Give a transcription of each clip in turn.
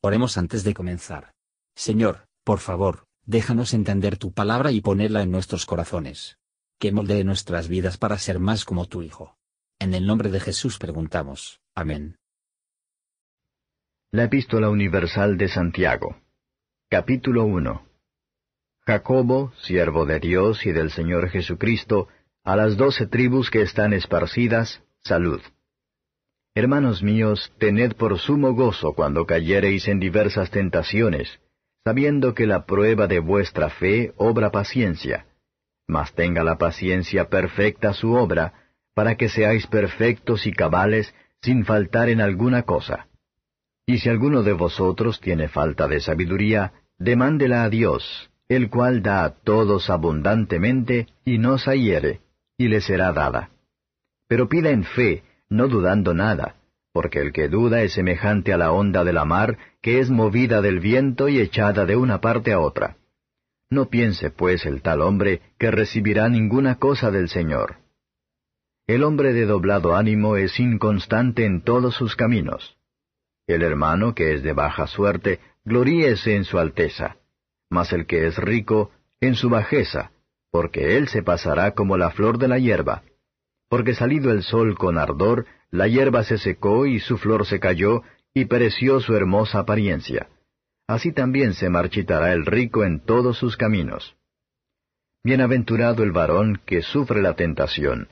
Oremos antes de comenzar. Señor, por favor, déjanos entender tu palabra y ponerla en nuestros corazones. Que moldee nuestras vidas para ser más como tu Hijo. En el nombre de Jesús preguntamos. Amén. La Epístola Universal de Santiago. Capítulo 1. Jacobo, siervo de Dios y del Señor Jesucristo, a las doce tribus que están esparcidas, salud. Hermanos míos, tened por sumo gozo cuando cayereis en diversas tentaciones, sabiendo que la prueba de vuestra fe obra paciencia. Mas tenga la paciencia perfecta su obra, para que seáis perfectos y cabales, sin faltar en alguna cosa. Y si alguno de vosotros tiene falta de sabiduría, demándela a Dios, el cual da a todos abundantemente y no se hiere, y le será dada. Pero pida en fe, no dudando nada, porque el que duda es semejante a la onda de la mar, que es movida del viento y echada de una parte a otra. No piense, pues, el tal hombre que recibirá ninguna cosa del Señor. El hombre de doblado ánimo es inconstante en todos sus caminos. El hermano que es de baja suerte, gloríese en su alteza, mas el que es rico, en su bajeza, porque él se pasará como la flor de la hierba porque salido el sol con ardor, la hierba se secó y su flor se cayó, y pereció su hermosa apariencia. Así también se marchitará el rico en todos sus caminos. Bienaventurado el varón que sufre la tentación,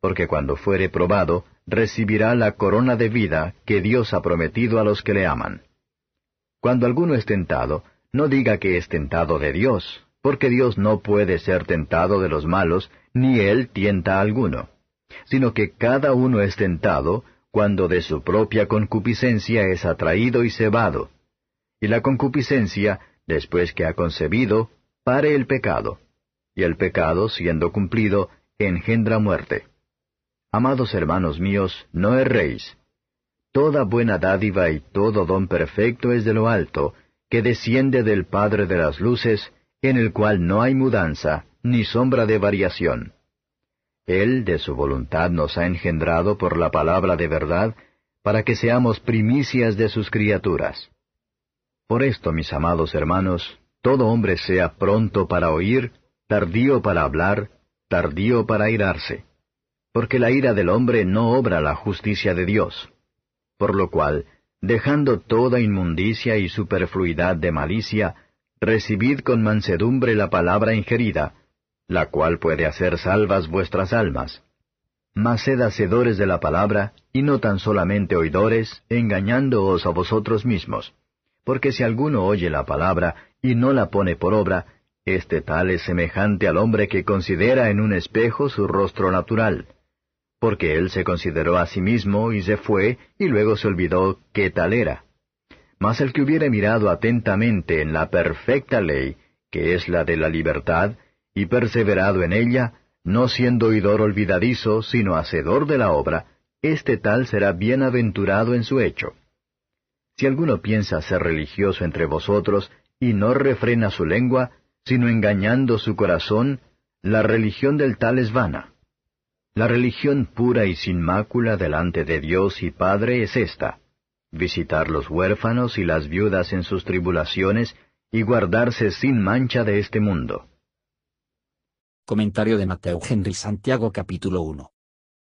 porque cuando fuere probado, recibirá la corona de vida que Dios ha prometido a los que le aman. Cuando alguno es tentado, no diga que es tentado de Dios, porque Dios no puede ser tentado de los malos, ni él tienta a alguno sino que cada uno es tentado cuando de su propia concupiscencia es atraído y cebado. Y la concupiscencia, después que ha concebido, pare el pecado, y el pecado, siendo cumplido, engendra muerte. Amados hermanos míos, no erréis. Toda buena dádiva y todo don perfecto es de lo alto, que desciende del Padre de las Luces, en el cual no hay mudanza, ni sombra de variación él de su voluntad nos ha engendrado por la palabra de verdad, para que seamos primicias de sus criaturas. Por esto, mis amados hermanos, todo hombre sea pronto para oír, tardío para hablar, tardío para irarse, porque la ira del hombre no obra la justicia de Dios. Por lo cual, dejando toda inmundicia y superfluidad de malicia, recibid con mansedumbre la palabra ingerida, la cual puede hacer salvas vuestras almas. Mas sed hacedores de la palabra, y no tan solamente oidores, engañándoos a vosotros mismos. Porque si alguno oye la palabra y no la pone por obra, este tal es semejante al hombre que considera en un espejo su rostro natural. Porque él se consideró a sí mismo y se fue, y luego se olvidó qué tal era. Mas el que hubiere mirado atentamente en la perfecta ley, que es la de la libertad, y perseverado en ella, no siendo oidor olvidadizo, sino hacedor de la obra, este tal será bienaventurado en su hecho. Si alguno piensa ser religioso entre vosotros y no refrena su lengua, sino engañando su corazón, la religión del tal es vana. La religión pura y sin mácula delante de Dios y Padre es esta, visitar los huérfanos y las viudas en sus tribulaciones y guardarse sin mancha de este mundo. Comentario de Mateo Henry Santiago capítulo 1.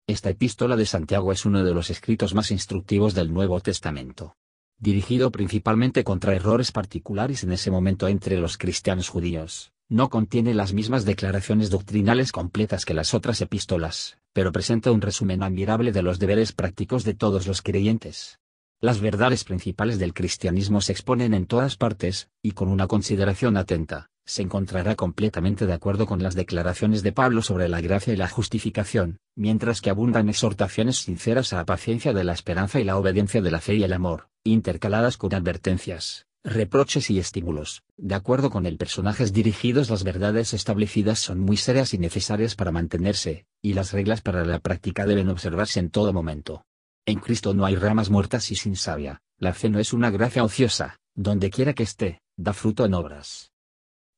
Esta epístola de Santiago es uno de los escritos más instructivos del Nuevo Testamento. Dirigido principalmente contra errores particulares en ese momento entre los cristianos judíos, no contiene las mismas declaraciones doctrinales completas que las otras epístolas, pero presenta un resumen admirable de los deberes prácticos de todos los creyentes. Las verdades principales del cristianismo se exponen en todas partes, y con una consideración atenta, se encontrará completamente de acuerdo con las declaraciones de Pablo sobre la gracia y la justificación, mientras que abundan exhortaciones sinceras a la paciencia de la esperanza y la obediencia de la fe y el amor, intercaladas con advertencias, reproches y estímulos. De acuerdo con el personajes dirigidos las verdades establecidas son muy serias y necesarias para mantenerse, y las reglas para la práctica deben observarse en todo momento. En Cristo no hay ramas muertas y sin savia, la fe no es una gracia ociosa, donde quiera que esté, da fruto en obras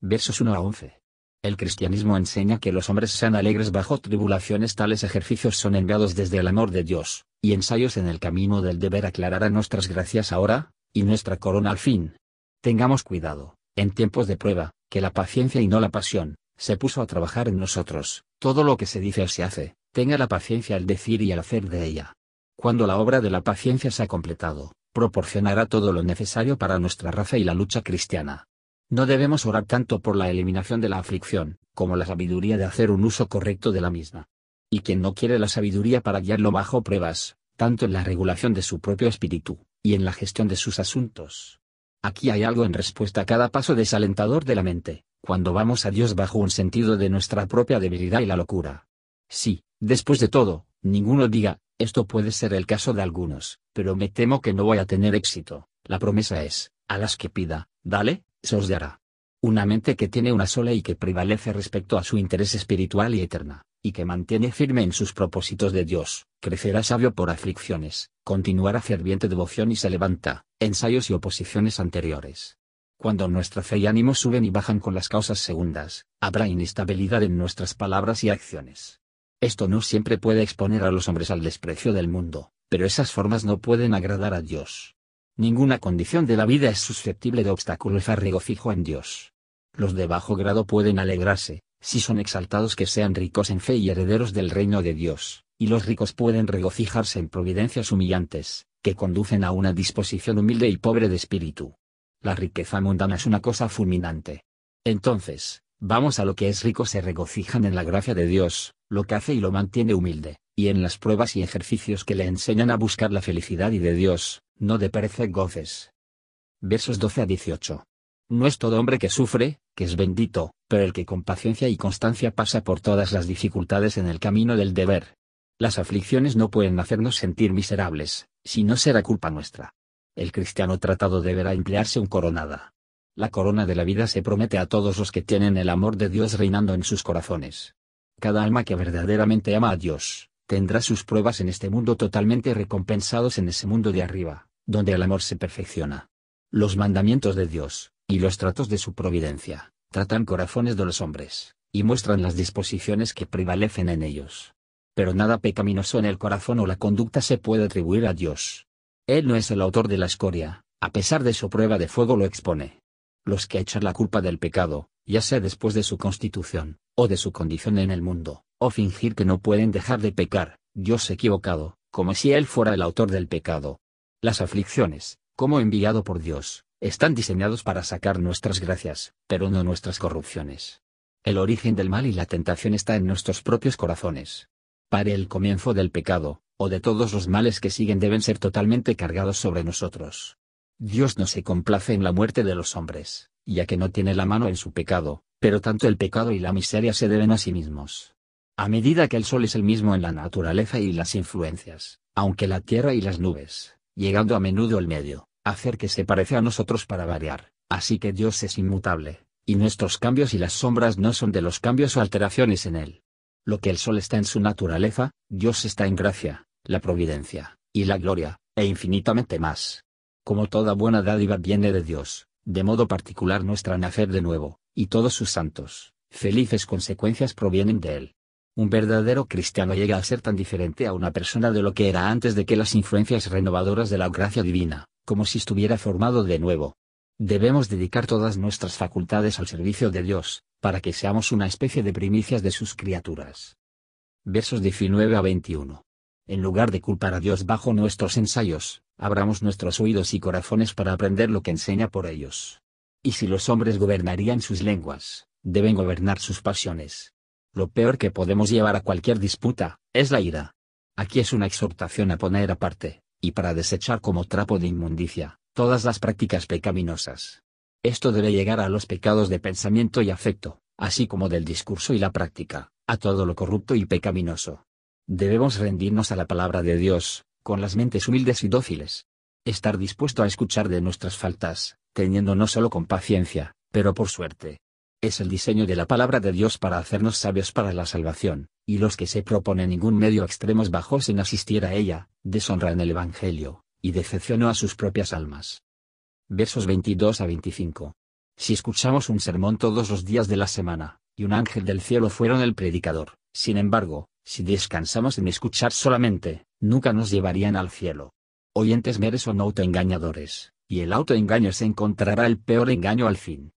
Versos 1 a 11. El cristianismo enseña que los hombres sean alegres bajo tribulaciones. Tales ejercicios son enviados desde el amor de Dios, y ensayos en el camino del deber aclarar a nuestras gracias ahora, y nuestra corona al fin. Tengamos cuidado, en tiempos de prueba, que la paciencia y no la pasión, se puso a trabajar en nosotros, todo lo que se dice o se hace, tenga la paciencia al decir y al hacer de ella. Cuando la obra de la paciencia se ha completado, proporcionará todo lo necesario para nuestra raza y la lucha cristiana. No debemos orar tanto por la eliminación de la aflicción, como la sabiduría de hacer un uso correcto de la misma. Y quien no quiere la sabiduría para guiarlo bajo pruebas, tanto en la regulación de su propio espíritu, y en la gestión de sus asuntos. Aquí hay algo en respuesta a cada paso desalentador de la mente, cuando vamos a Dios bajo un sentido de nuestra propia debilidad y la locura. Sí, después de todo, ninguno diga, esto puede ser el caso de algunos, pero me temo que no voy a tener éxito. La promesa es, a las que pida, dale, se os dará. Una mente que tiene una sola y que prevalece respecto a su interés espiritual y eterna, y que mantiene firme en sus propósitos de Dios, crecerá sabio por aflicciones, continuará ferviente devoción y se levanta, ensayos y oposiciones anteriores. Cuando nuestra fe y ánimo suben y bajan con las causas segundas, habrá inestabilidad en nuestras palabras y acciones. Esto no siempre puede exponer a los hombres al desprecio del mundo, pero esas formas no pueden agradar a Dios. Ninguna condición de la vida es susceptible de obstaculizar regocijo en Dios. Los de bajo grado pueden alegrarse, si son exaltados que sean ricos en fe y herederos del reino de Dios, y los ricos pueden regocijarse en providencias humillantes, que conducen a una disposición humilde y pobre de espíritu. La riqueza mundana es una cosa fulminante. Entonces, vamos a lo que es rico se regocijan en la gracia de Dios, lo que hace y lo mantiene humilde, y en las pruebas y ejercicios que le enseñan a buscar la felicidad y de Dios, no de perece goces. Versos 12 a 18. No es todo hombre que sufre, que es bendito, pero el que con paciencia y constancia pasa por todas las dificultades en el camino del deber. Las aflicciones no pueden hacernos sentir miserables, si no será culpa nuestra. El cristiano tratado deberá emplearse un coronada. La corona de la vida se promete a todos los que tienen el amor de Dios reinando en sus corazones. Cada alma que verdaderamente ama a Dios, tendrá sus pruebas en este mundo totalmente recompensados en ese mundo de arriba, donde el amor se perfecciona. Los mandamientos de Dios, y los tratos de su providencia, tratan corazones de los hombres, y muestran las disposiciones que prevalecen en ellos. Pero nada pecaminoso en el corazón o la conducta se puede atribuir a Dios. Él no es el autor de la escoria, a pesar de su prueba de fuego lo expone. Los que echan la culpa del pecado, ya sea después de su constitución, o de su condición en el mundo, o fingir que no pueden dejar de pecar, Dios equivocado, como si Él fuera el autor del pecado. Las aflicciones, como enviado por Dios, están diseñados para sacar nuestras gracias, pero no nuestras corrupciones. El origen del mal y la tentación está en nuestros propios corazones. Para el comienzo del pecado, o de todos los males que siguen deben ser totalmente cargados sobre nosotros. Dios no se complace en la muerte de los hombres, ya que no tiene la mano en su pecado, pero tanto el pecado y la miseria se deben a sí mismos. A medida que el sol es el mismo en la naturaleza y las influencias, aunque la tierra y las nubes, llegando a menudo el medio, hacer que se parece a nosotros para variar, así que Dios es inmutable, y nuestros cambios y las sombras no son de los cambios o alteraciones en él. Lo que el sol está en su naturaleza, Dios está en gracia, la providencia, y la gloria, e infinitamente más. Como toda buena dádiva viene de Dios, de modo particular nuestra nacer de nuevo, y todos sus santos, felices consecuencias provienen de él. Un verdadero cristiano llega a ser tan diferente a una persona de lo que era antes de que las influencias renovadoras de la gracia divina, como si estuviera formado de nuevo. Debemos dedicar todas nuestras facultades al servicio de Dios, para que seamos una especie de primicias de sus criaturas. Versos 19 a 21. En lugar de culpar a Dios bajo nuestros ensayos, abramos nuestros oídos y corazones para aprender lo que enseña por ellos. Y si los hombres gobernarían sus lenguas, deben gobernar sus pasiones. Lo peor que podemos llevar a cualquier disputa, es la ira. Aquí es una exhortación a poner aparte, y para desechar como trapo de inmundicia, todas las prácticas pecaminosas. Esto debe llegar a los pecados de pensamiento y afecto, así como del discurso y la práctica, a todo lo corrupto y pecaminoso. Debemos rendirnos a la palabra de Dios, con las mentes humildes y dóciles. Estar dispuesto a escuchar de nuestras faltas, teniendo no solo con paciencia, pero por suerte, es el diseño de la palabra de Dios para hacernos sabios para la salvación, y los que se proponen ningún medio extremos bajos en asistir a ella, deshonran el Evangelio, y decepcionó a sus propias almas. Versos 22 a 25. Si escuchamos un sermón todos los días de la semana, y un ángel del cielo fueron el predicador, sin embargo, si descansamos en escuchar solamente, nunca nos llevarían al cielo. Oyentes meres son autoengañadores, y el autoengaño se encontrará el peor engaño al fin.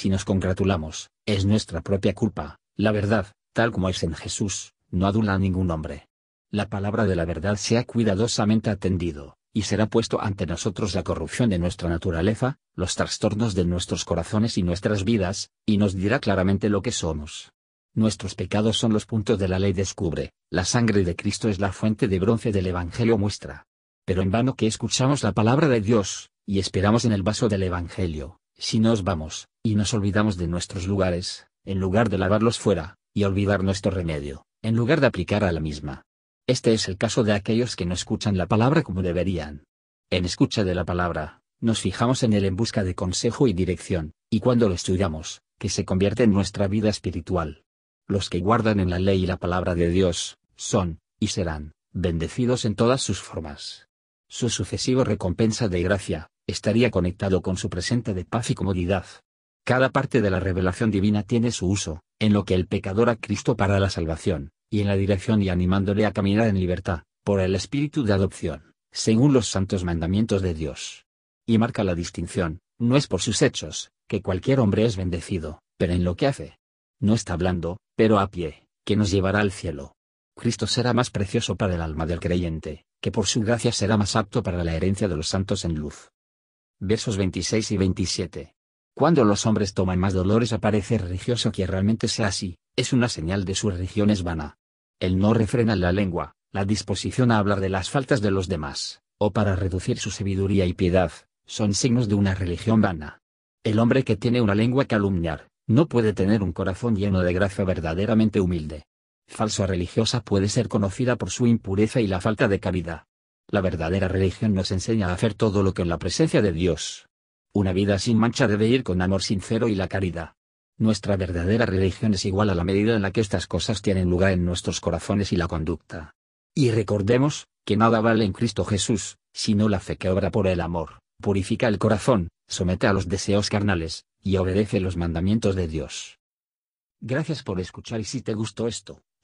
Si nos congratulamos, es nuestra propia culpa, la verdad, tal como es en Jesús, no adula a ningún hombre. La palabra de la verdad se ha cuidadosamente atendido, y será puesto ante nosotros la corrupción de nuestra naturaleza, los trastornos de nuestros corazones y nuestras vidas, y nos dirá claramente lo que somos. Nuestros pecados son los puntos de la ley descubre, la sangre de Cristo es la fuente de bronce del Evangelio muestra. Pero en vano que escuchamos la palabra de Dios, y esperamos en el vaso del Evangelio, si nos vamos, y nos olvidamos de nuestros lugares, en lugar de lavarlos fuera, y olvidar nuestro remedio, en lugar de aplicar a la misma. Este es el caso de aquellos que no escuchan la palabra como deberían. En escucha de la palabra, nos fijamos en él en busca de consejo y dirección, y cuando lo estudiamos, que se convierte en nuestra vida espiritual, los que guardan en la ley y la palabra de Dios, son, y serán, bendecidos en todas sus formas. Su sucesivo recompensa de gracia, estaría conectado con su presente de paz y comodidad. Cada parte de la revelación divina tiene su uso, en lo que el pecador a Cristo para la salvación, y en la dirección y animándole a caminar en libertad, por el espíritu de adopción, según los santos mandamientos de Dios. Y marca la distinción, no es por sus hechos, que cualquier hombre es bendecido, pero en lo que hace. No está hablando, pero a pie, que nos llevará al cielo. Cristo será más precioso para el alma del creyente, que por su gracia será más apto para la herencia de los santos en luz. Versos 26 y 27. Cuando los hombres toman más dolores a parecer religioso que realmente sea así, es una señal de su religión es vana. El no refrena la lengua, la disposición a hablar de las faltas de los demás, o para reducir su sabiduría y piedad, son signos de una religión vana. El hombre que tiene una lengua calumniar, no puede tener un corazón lleno de gracia verdaderamente humilde. Falsa religiosa puede ser conocida por su impureza y la falta de caridad. La verdadera religión nos enseña a hacer todo lo que en la presencia de Dios. Una vida sin mancha debe ir con amor sincero y la caridad. Nuestra verdadera religión es igual a la medida en la que estas cosas tienen lugar en nuestros corazones y la conducta. Y recordemos, que nada vale en Cristo Jesús, sino la fe que obra por el amor, purifica el corazón, somete a los deseos carnales, y obedece los mandamientos de Dios. Gracias por escuchar y si te gustó esto,